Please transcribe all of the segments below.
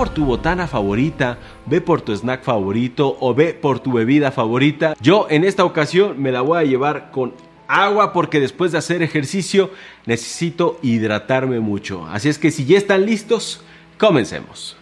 por tu botana favorita, ve por tu snack favorito o ve por tu bebida favorita. Yo en esta ocasión me la voy a llevar con agua porque después de hacer ejercicio necesito hidratarme mucho. Así es que si ya están listos, comencemos.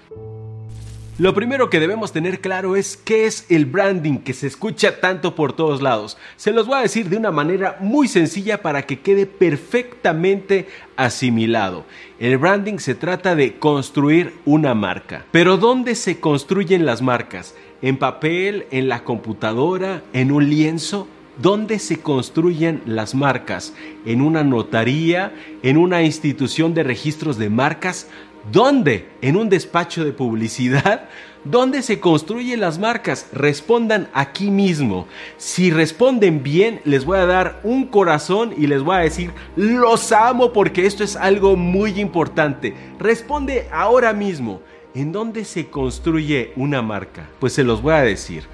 Lo primero que debemos tener claro es qué es el branding que se escucha tanto por todos lados. Se los voy a decir de una manera muy sencilla para que quede perfectamente asimilado. El branding se trata de construir una marca. Pero ¿dónde se construyen las marcas? ¿En papel? ¿En la computadora? ¿En un lienzo? ¿Dónde se construyen las marcas? ¿En una notaría? ¿En una institución de registros de marcas? ¿Dónde? ¿En un despacho de publicidad? ¿Dónde se construyen las marcas? Respondan aquí mismo. Si responden bien, les voy a dar un corazón y les voy a decir, los amo porque esto es algo muy importante. Responde ahora mismo. ¿En dónde se construye una marca? Pues se los voy a decir.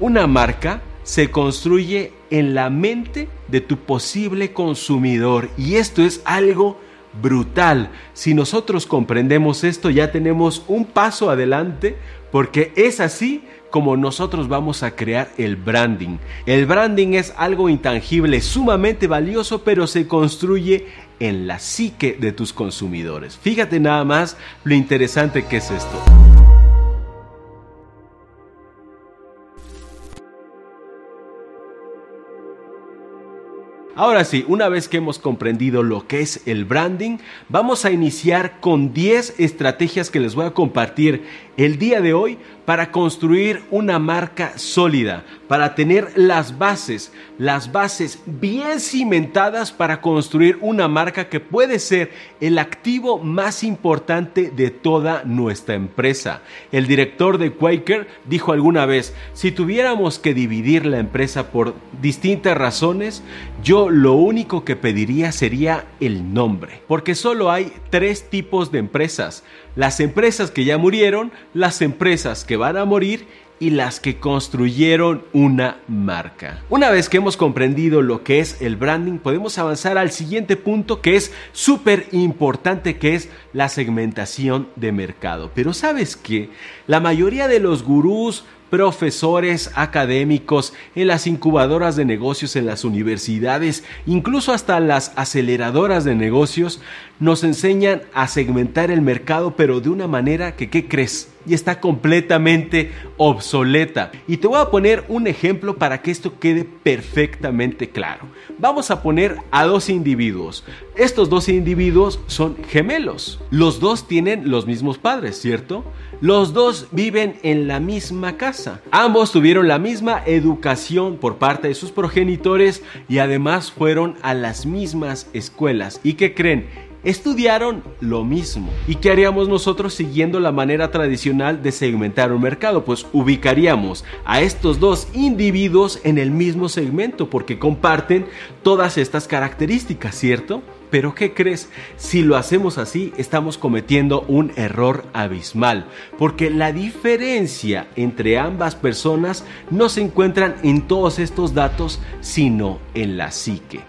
Una marca se construye en la mente de tu posible consumidor y esto es algo brutal. Si nosotros comprendemos esto, ya tenemos un paso adelante porque es así como nosotros vamos a crear el branding. El branding es algo intangible, sumamente valioso, pero se construye en la psique de tus consumidores. Fíjate nada más lo interesante que es esto. Ahora sí, una vez que hemos comprendido lo que es el branding, vamos a iniciar con 10 estrategias que les voy a compartir el día de hoy para construir una marca sólida, para tener las bases, las bases bien cimentadas para construir una marca que puede ser el activo más importante de toda nuestra empresa. El director de Quaker dijo alguna vez, si tuviéramos que dividir la empresa por distintas razones, yo lo único que pediría sería el nombre, porque solo hay tres tipos de empresas las empresas que ya murieron, las empresas que van a morir y las que construyeron una marca. Una vez que hemos comprendido lo que es el branding, podemos avanzar al siguiente punto que es súper importante, que es la segmentación de mercado. Pero sabes que la mayoría de los gurús, profesores académicos, en las incubadoras de negocios, en las universidades, incluso hasta las aceleradoras de negocios, nos enseñan a segmentar el mercado, pero de una manera que, ¿qué crees? Y está completamente obsoleta. Y te voy a poner un ejemplo para que esto quede perfectamente claro. Vamos a poner a dos individuos. Estos dos individuos son gemelos. Los dos tienen los mismos padres, ¿cierto? Los dos viven en la misma casa. Ambos tuvieron la misma educación por parte de sus progenitores y además fueron a las mismas escuelas. ¿Y qué creen? estudiaron lo mismo. ¿Y qué haríamos nosotros siguiendo la manera tradicional de segmentar un mercado? Pues ubicaríamos a estos dos individuos en el mismo segmento porque comparten todas estas características, ¿cierto? Pero ¿qué crees? Si lo hacemos así, estamos cometiendo un error abismal, porque la diferencia entre ambas personas no se encuentran en todos estos datos, sino en la psique.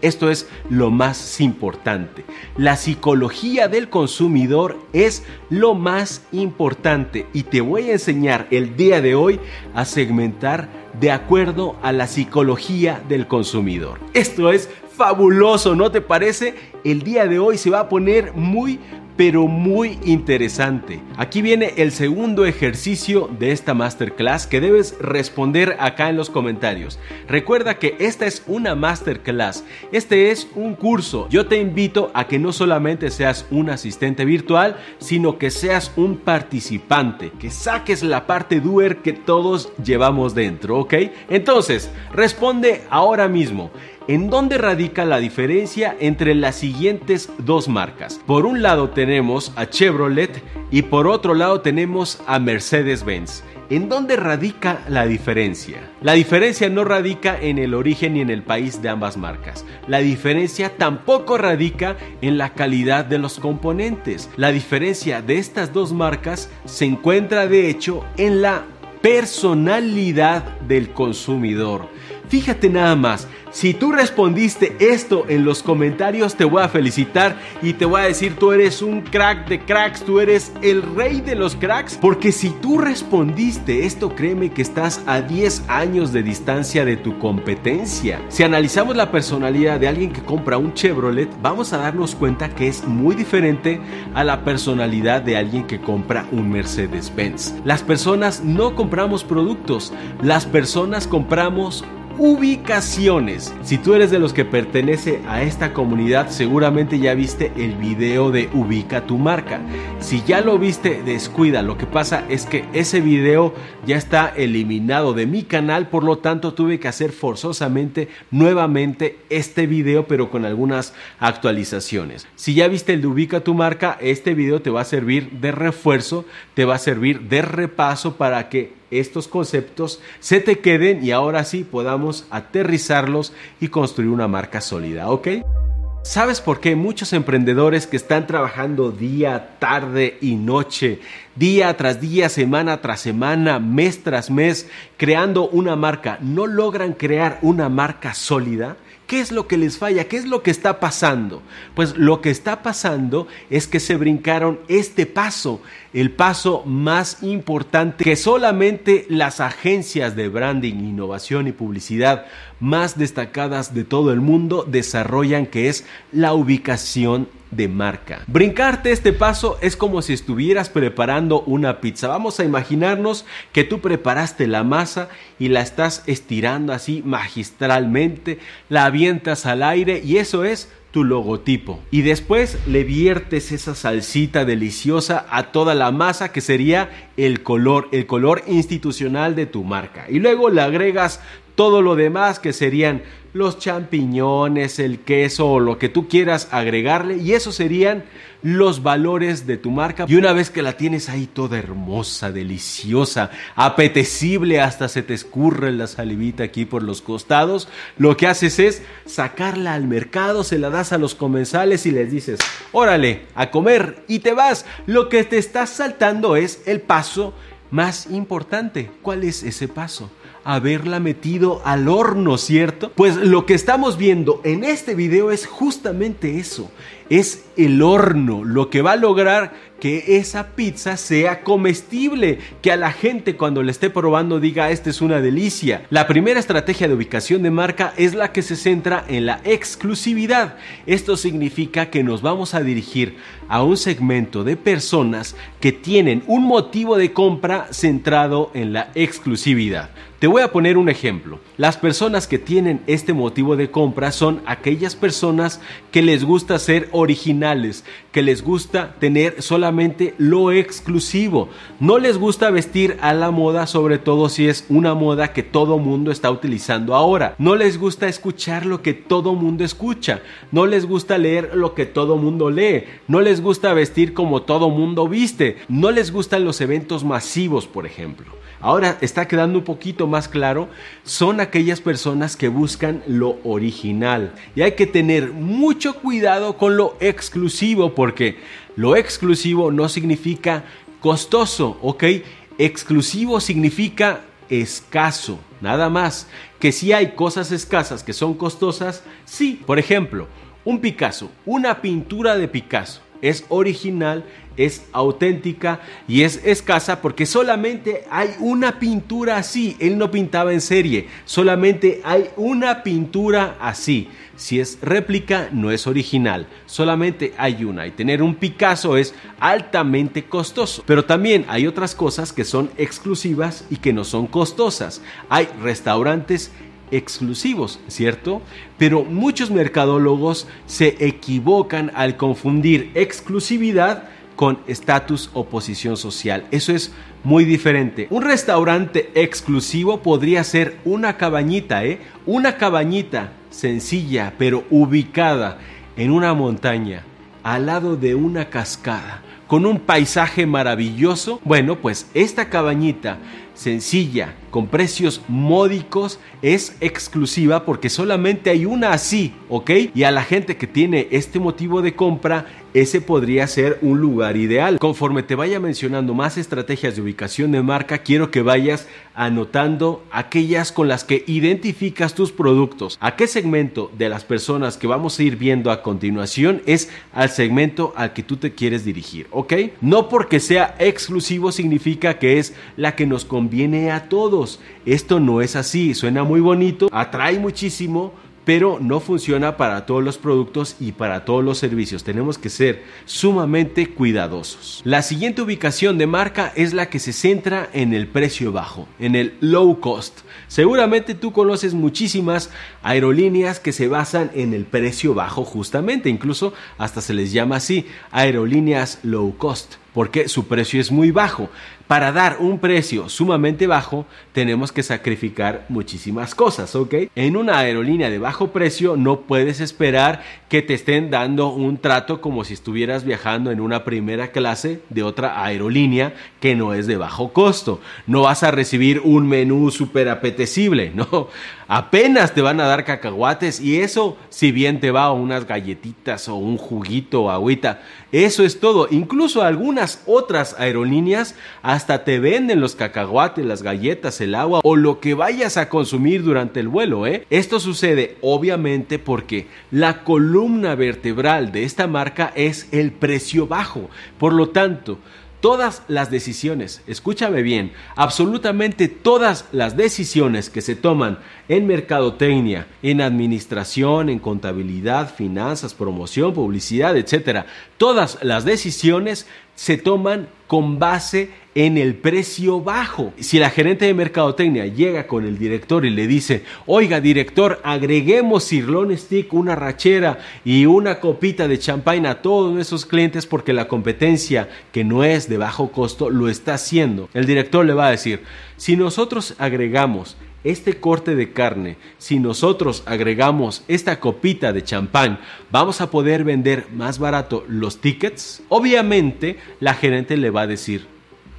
Esto es lo más importante. La psicología del consumidor es lo más importante y te voy a enseñar el día de hoy a segmentar de acuerdo a la psicología del consumidor. Esto es fabuloso, ¿no te parece? El día de hoy se va a poner muy pero muy interesante. Aquí viene el segundo ejercicio de esta masterclass que debes responder acá en los comentarios. Recuerda que esta es una masterclass, este es un curso. Yo te invito a que no solamente seas un asistente virtual, sino que seas un participante, que saques la parte doer que todos llevamos dentro, ¿ok? Entonces, responde ahora mismo. ¿En dónde radica la diferencia entre las siguientes dos marcas? Por un lado tenemos a Chevrolet y por otro lado tenemos a Mercedes-Benz. ¿En dónde radica la diferencia? La diferencia no radica en el origen ni en el país de ambas marcas. La diferencia tampoco radica en la calidad de los componentes. La diferencia de estas dos marcas se encuentra de hecho en la personalidad del consumidor. Fíjate nada más, si tú respondiste esto en los comentarios, te voy a felicitar y te voy a decir, tú eres un crack de cracks, tú eres el rey de los cracks, porque si tú respondiste esto, créeme que estás a 10 años de distancia de tu competencia. Si analizamos la personalidad de alguien que compra un Chevrolet, vamos a darnos cuenta que es muy diferente a la personalidad de alguien que compra un Mercedes-Benz. Las personas no compramos productos, las personas compramos ubicaciones. Si tú eres de los que pertenece a esta comunidad, seguramente ya viste el video de Ubica tu marca. Si ya lo viste, descuida. Lo que pasa es que ese video ya está eliminado de mi canal, por lo tanto tuve que hacer forzosamente nuevamente este video, pero con algunas actualizaciones. Si ya viste el de Ubica tu marca, este video te va a servir de refuerzo, te va a servir de repaso para que estos conceptos se te queden y ahora sí podamos aterrizarlos y construir una marca sólida, ¿ok? ¿Sabes por qué muchos emprendedores que están trabajando día, tarde y noche, día tras día, semana tras semana, mes tras mes, creando una marca, no logran crear una marca sólida? ¿Qué es lo que les falla? ¿Qué es lo que está pasando? Pues lo que está pasando es que se brincaron este paso, el paso más importante que solamente las agencias de branding, innovación y publicidad más destacadas de todo el mundo desarrollan, que es la ubicación de marca. Brincarte este paso es como si estuvieras preparando una pizza. Vamos a imaginarnos que tú preparaste la masa y la estás estirando así magistralmente, la avientas al aire y eso es tu logotipo. Y después le viertes esa salsita deliciosa a toda la masa que sería el color, el color institucional de tu marca. Y luego le agregas todo lo demás que serían los champiñones, el queso o lo que tú quieras agregarle y esos serían los valores de tu marca. Y una vez que la tienes ahí toda hermosa, deliciosa, apetecible, hasta se te escurre la salivita aquí por los costados, lo que haces es sacarla al mercado, se la das a los comensales y les dices, órale, a comer y te vas. Lo que te estás saltando es el paso más importante. ¿Cuál es ese paso? haberla metido al horno, ¿cierto? Pues lo que estamos viendo en este video es justamente eso. Es el horno lo que va a lograr que esa pizza sea comestible, que a la gente cuando la esté probando diga esta es una delicia. La primera estrategia de ubicación de marca es la que se centra en la exclusividad. Esto significa que nos vamos a dirigir a un segmento de personas que tienen un motivo de compra centrado en la exclusividad. Te voy a poner un ejemplo. Las personas que tienen este motivo de compra son aquellas personas que les gusta ser originales, que les gusta tener solamente lo exclusivo. No les gusta vestir a la moda, sobre todo si es una moda que todo mundo está utilizando ahora. No les gusta escuchar lo que todo mundo escucha. No les gusta leer lo que todo mundo lee. No les gusta vestir como todo mundo viste. No les gustan los eventos masivos, por ejemplo ahora está quedando un poquito más claro, son aquellas personas que buscan lo original. Y hay que tener mucho cuidado con lo exclusivo, porque lo exclusivo no significa costoso, ¿ok? Exclusivo significa escaso, nada más. Que si hay cosas escasas que son costosas, sí. Por ejemplo, un Picasso, una pintura de Picasso es original, es auténtica y es escasa porque solamente hay una pintura así. Él no pintaba en serie, solamente hay una pintura así. Si es réplica, no es original, solamente hay una. Y tener un Picasso es altamente costoso. Pero también hay otras cosas que son exclusivas y que no son costosas. Hay restaurantes exclusivos, ¿cierto? Pero muchos mercadólogos se equivocan al confundir exclusividad con estatus o posición social. Eso es muy diferente. Un restaurante exclusivo podría ser una cabañita, ¿eh? Una cabañita sencilla pero ubicada en una montaña, al lado de una cascada, con un paisaje maravilloso. Bueno, pues esta cabañita sencilla, con precios módicos, es exclusiva porque solamente hay una así, ¿ok? Y a la gente que tiene este motivo de compra ese podría ser un lugar ideal. Conforme te vaya mencionando más estrategias de ubicación de marca, quiero que vayas anotando aquellas con las que identificas tus productos. ¿A qué segmento de las personas que vamos a ir viendo a continuación es al segmento al que tú te quieres dirigir? ¿Ok? No porque sea exclusivo significa que es la que nos conviene a todos. Esto no es así, suena muy bonito, atrae muchísimo pero no funciona para todos los productos y para todos los servicios. Tenemos que ser sumamente cuidadosos. La siguiente ubicación de marca es la que se centra en el precio bajo, en el low cost. Seguramente tú conoces muchísimas aerolíneas que se basan en el precio bajo justamente, incluso hasta se les llama así, aerolíneas low cost porque su precio es muy bajo. Para dar un precio sumamente bajo, tenemos que sacrificar muchísimas cosas, ¿ok? En una aerolínea de bajo precio no puedes esperar que te estén dando un trato como si estuvieras viajando en una primera clase de otra aerolínea que no es de bajo costo. No vas a recibir un menú súper apetecible, ¿no? Apenas te van a dar cacahuates y eso, si bien te va unas galletitas o un juguito o agüita, eso es todo. Incluso algunas otras aerolíneas hasta te venden los cacahuates, las galletas, el agua o lo que vayas a consumir durante el vuelo. ¿eh? Esto sucede obviamente porque la columna vertebral de esta marca es el precio bajo. Por lo tanto, Todas las decisiones, escúchame bien, absolutamente todas las decisiones que se toman en mercadotecnia, en administración, en contabilidad, finanzas, promoción, publicidad, etcétera, todas las decisiones se toman con base en el precio bajo. Si la gerente de mercadotecnia llega con el director y le dice, oiga director, agreguemos sirloin stick, una rachera y una copita de champagne a todos esos clientes porque la competencia que no es de bajo costo lo está haciendo. El director le va a decir, si nosotros agregamos este corte de carne, si nosotros agregamos esta copita de champán, vamos a poder vender más barato los tickets. Obviamente la gerente le va a decir,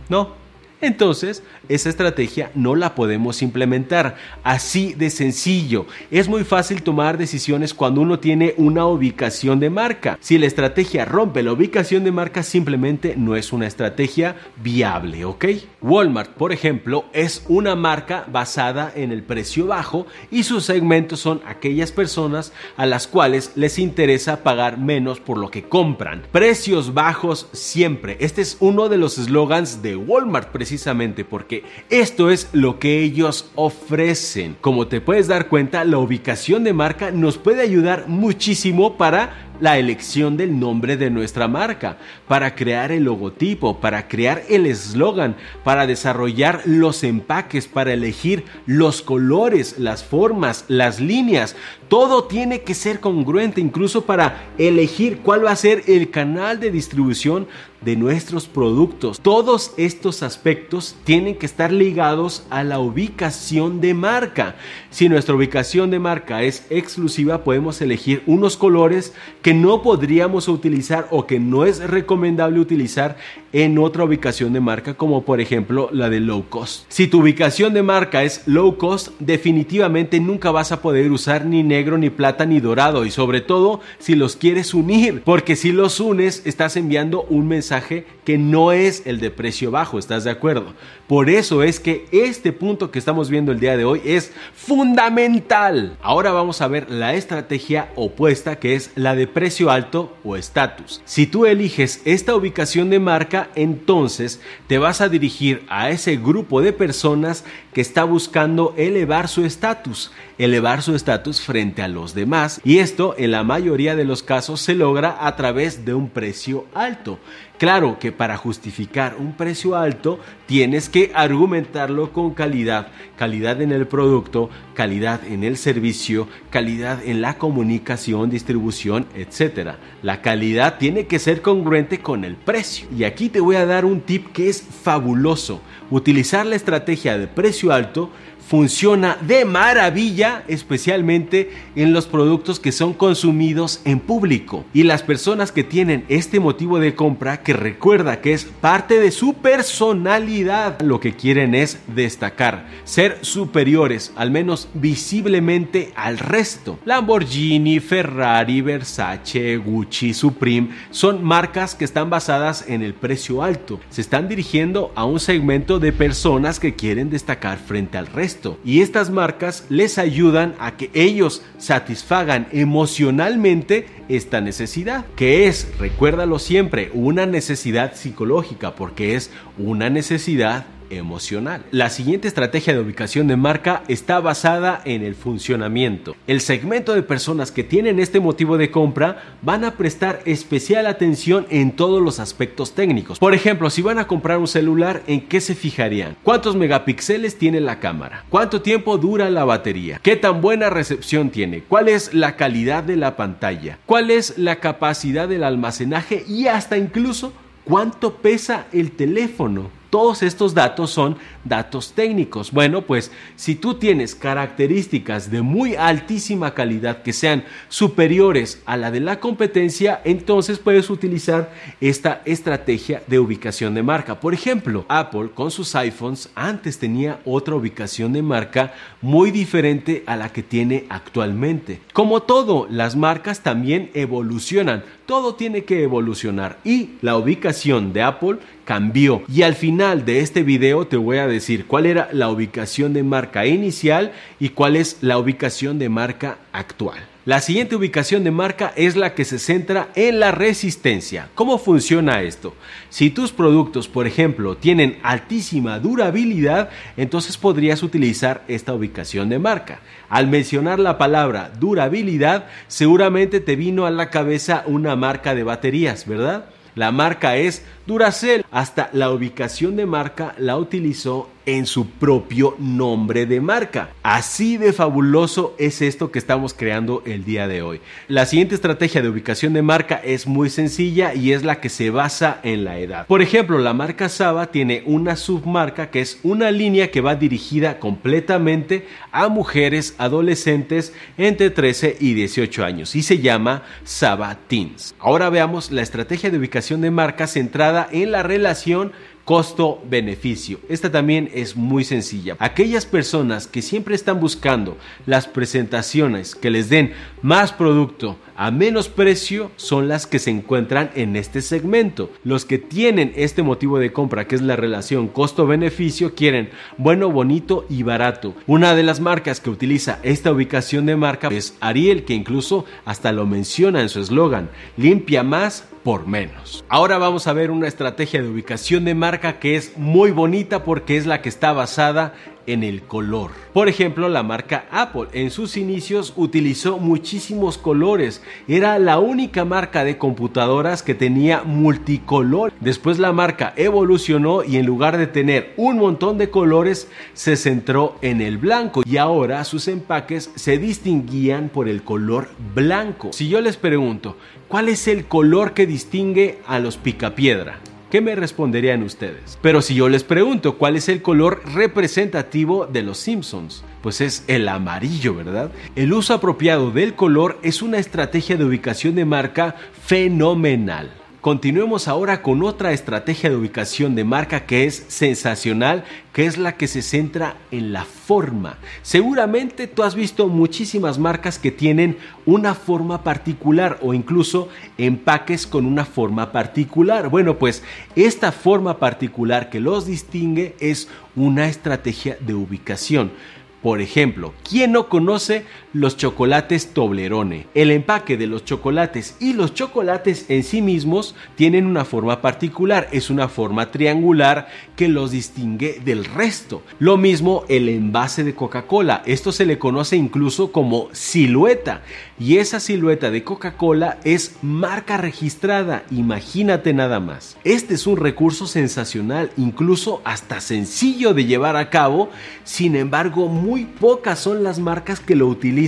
no, entonces, esa estrategia no la podemos implementar. Así de sencillo. Es muy fácil tomar decisiones cuando uno tiene una ubicación de marca. Si la estrategia rompe la ubicación de marca, simplemente no es una estrategia viable, ¿ok? Walmart, por ejemplo, es una marca basada en el precio bajo y sus segmentos son aquellas personas a las cuales les interesa pagar menos por lo que compran. Precios bajos siempre. Este es uno de los eslogans de Walmart, precisamente porque esto es lo que ellos ofrecen. Como te puedes dar cuenta, la ubicación de marca nos puede ayudar muchísimo para la elección del nombre de nuestra marca, para crear el logotipo, para crear el eslogan, para desarrollar los empaques, para elegir los colores, las formas, las líneas. Todo tiene que ser congruente, incluso para elegir cuál va a ser el canal de distribución de nuestros productos. Todos estos aspectos tienen que estar ligados a la ubicación de marca. Si nuestra ubicación de marca es exclusiva, podemos elegir unos colores que no podríamos utilizar o que no es recomendable utilizar en otra ubicación de marca como por ejemplo la de low cost. Si tu ubicación de marca es low cost, definitivamente nunca vas a poder usar ni negro, ni plata, ni dorado y sobre todo si los quieres unir, porque si los unes estás enviando un mensaje que no es el de precio bajo, ¿estás de acuerdo? Por eso es que este punto que estamos viendo el día de hoy es fundamental. Ahora vamos a ver la estrategia opuesta que es la de precio alto o estatus. Si tú eliges esta ubicación de marca, entonces te vas a dirigir a ese grupo de personas que está buscando elevar su estatus, elevar su estatus frente a los demás y esto en la mayoría de los casos se logra a través de un precio alto. Claro que para justificar un precio alto tienes que argumentarlo con calidad, calidad en el producto, calidad en el servicio, calidad en la comunicación, distribución, etc. La calidad tiene que ser congruente con el precio. Y aquí te voy a dar un tip que es fabuloso. Utilizar la estrategia de precio alto funciona de maravilla, especialmente en los productos que son consumidos en público. Y las personas que tienen este motivo de compra que recuerda que es parte de su personalidad. Lo que quieren es destacar, ser superiores, al menos visiblemente al resto. Lamborghini, Ferrari, Versace, Gucci, Supreme son marcas que están basadas en el precio alto. Se están dirigiendo a un segmento de personas que quieren destacar frente al resto. Y estas marcas les ayudan a que ellos satisfagan emocionalmente esta necesidad, que es, recuérdalo siempre, una necesidad psicológica, porque es una necesidad emocional. La siguiente estrategia de ubicación de marca está basada en el funcionamiento. El segmento de personas que tienen este motivo de compra van a prestar especial atención en todos los aspectos técnicos. Por ejemplo, si van a comprar un celular, ¿en qué se fijarían? ¿Cuántos megapíxeles tiene la cámara? ¿Cuánto tiempo dura la batería? ¿Qué tan buena recepción tiene? ¿Cuál es la calidad de la pantalla? ¿Cuál es la capacidad del almacenaje? Y hasta incluso cuánto pesa el teléfono. Todos estos datos son datos técnicos. Bueno, pues si tú tienes características de muy altísima calidad que sean superiores a la de la competencia, entonces puedes utilizar esta estrategia de ubicación de marca. Por ejemplo, Apple con sus iPhones antes tenía otra ubicación de marca muy diferente a la que tiene actualmente. Como todo, las marcas también evolucionan. Todo tiene que evolucionar y la ubicación de Apple cambió. Y al final de este video te voy a decir cuál era la ubicación de marca inicial y cuál es la ubicación de marca actual. La siguiente ubicación de marca es la que se centra en la resistencia. ¿Cómo funciona esto? Si tus productos, por ejemplo, tienen altísima durabilidad, entonces podrías utilizar esta ubicación de marca. Al mencionar la palabra durabilidad, seguramente te vino a la cabeza una marca de baterías, ¿verdad? La marca es Duracell. Hasta la ubicación de marca la utilizó en su propio nombre de marca. Así de fabuloso es esto que estamos creando el día de hoy. La siguiente estrategia de ubicación de marca es muy sencilla y es la que se basa en la edad. Por ejemplo, la marca Saba tiene una submarca que es una línea que va dirigida completamente a mujeres adolescentes entre 13 y 18 años y se llama Saba Teens. Ahora veamos la estrategia de ubicación de marca centrada en la relación costo-beneficio. Esta también es muy sencilla. Aquellas personas que siempre están buscando las presentaciones que les den más producto a menos precio son las que se encuentran en este segmento. Los que tienen este motivo de compra, que es la relación costo-beneficio, quieren bueno, bonito y barato. Una de las marcas que utiliza esta ubicación de marca es Ariel, que incluso hasta lo menciona en su eslogan, limpia más por menos. Ahora vamos a ver una estrategia de ubicación de marca que es muy bonita porque es la que está basada en el color. Por ejemplo, la marca Apple en sus inicios utilizó muchísimos colores. Era la única marca de computadoras que tenía multicolor. Después la marca evolucionó y en lugar de tener un montón de colores se centró en el blanco y ahora sus empaques se distinguían por el color blanco. Si yo les pregunto, ¿cuál es el color que distingue a los picapiedra? ¿Qué me responderían ustedes? Pero si yo les pregunto cuál es el color representativo de los Simpsons, pues es el amarillo, ¿verdad? El uso apropiado del color es una estrategia de ubicación de marca fenomenal. Continuemos ahora con otra estrategia de ubicación de marca que es sensacional, que es la que se centra en la forma. Seguramente tú has visto muchísimas marcas que tienen una forma particular o incluso empaques con una forma particular. Bueno, pues esta forma particular que los distingue es una estrategia de ubicación. Por ejemplo, ¿quién no conoce los chocolates Toblerone? El empaque de los chocolates y los chocolates en sí mismos tienen una forma particular, es una forma triangular que los distingue del resto. Lo mismo el envase de Coca-Cola, esto se le conoce incluso como silueta y esa silueta de Coca-Cola es marca registrada, imagínate nada más. Este es un recurso sensacional, incluso hasta sencillo de llevar a cabo, sin embargo muy pocas son las marcas que lo utilizan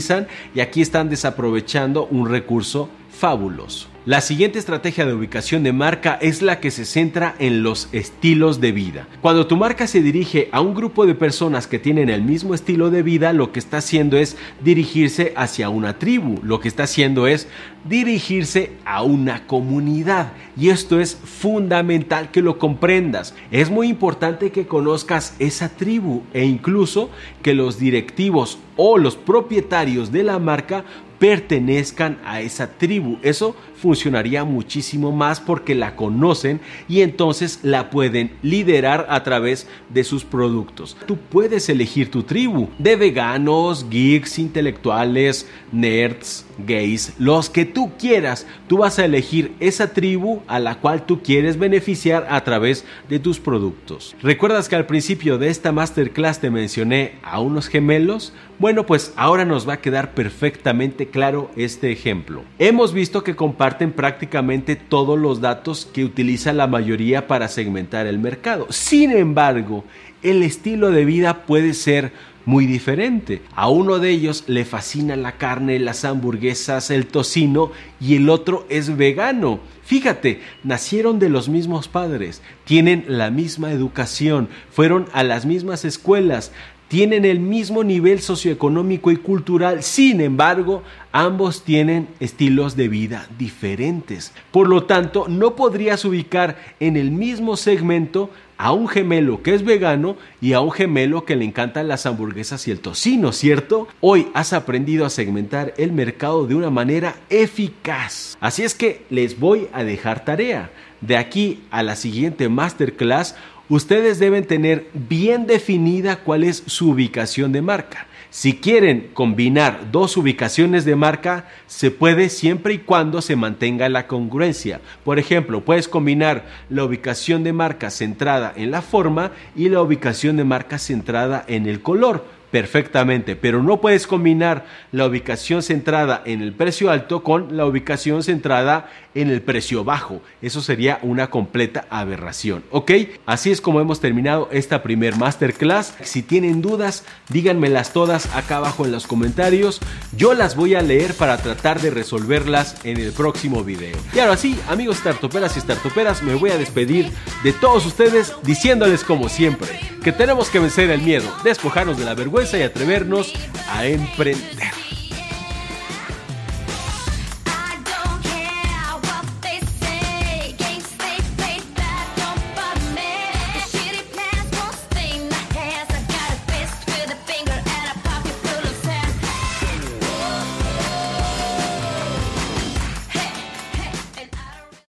y aquí están desaprovechando un recurso fabuloso. La siguiente estrategia de ubicación de marca es la que se centra en los estilos de vida. Cuando tu marca se dirige a un grupo de personas que tienen el mismo estilo de vida, lo que está haciendo es dirigirse hacia una tribu, lo que está haciendo es dirigirse a una comunidad. Y esto es fundamental que lo comprendas. Es muy importante que conozcas esa tribu e incluso que los directivos o los propietarios de la marca pertenezcan a esa tribu. Eso funcionaría muchísimo más porque la conocen y entonces la pueden liderar a través de sus productos. Tú puedes elegir tu tribu de veganos, geeks, intelectuales, nerds, gays, los que tú quieras. Tú vas a elegir esa tribu a la cual tú quieres beneficiar a través de tus productos. ¿Recuerdas que al principio de esta masterclass te mencioné a unos gemelos? Bueno, pues ahora nos va a quedar perfectamente claro este ejemplo. Hemos visto que comparten prácticamente todos los datos que utiliza la mayoría para segmentar el mercado. Sin embargo, el estilo de vida puede ser muy diferente. A uno de ellos le fascina la carne, las hamburguesas, el tocino y el otro es vegano. Fíjate, nacieron de los mismos padres, tienen la misma educación, fueron a las mismas escuelas, tienen el mismo nivel socioeconómico y cultural, sin embargo, ambos tienen estilos de vida diferentes. Por lo tanto, no podrías ubicar en el mismo segmento a un gemelo que es vegano y a un gemelo que le encantan las hamburguesas y el tocino, ¿cierto? Hoy has aprendido a segmentar el mercado de una manera eficaz. Así es que les voy a dejar tarea. De aquí a la siguiente masterclass, ustedes deben tener bien definida cuál es su ubicación de marca. Si quieren combinar dos ubicaciones de marca, se puede siempre y cuando se mantenga la congruencia. Por ejemplo, puedes combinar la ubicación de marca centrada en la forma y la ubicación de marca centrada en el color perfectamente, pero no puedes combinar la ubicación centrada en el precio alto con la ubicación centrada en el precio bajo. Eso sería una completa aberración, ¿ok? Así es como hemos terminado esta primer masterclass. Si tienen dudas, díganmelas todas acá abajo en los comentarios. Yo las voy a leer para tratar de resolverlas en el próximo video. Y ahora sí, amigos startuperas y startuperas, me voy a despedir de todos ustedes diciéndoles como siempre que tenemos que vencer el miedo, despojarnos de la vergüenza y atrevernos a emprender.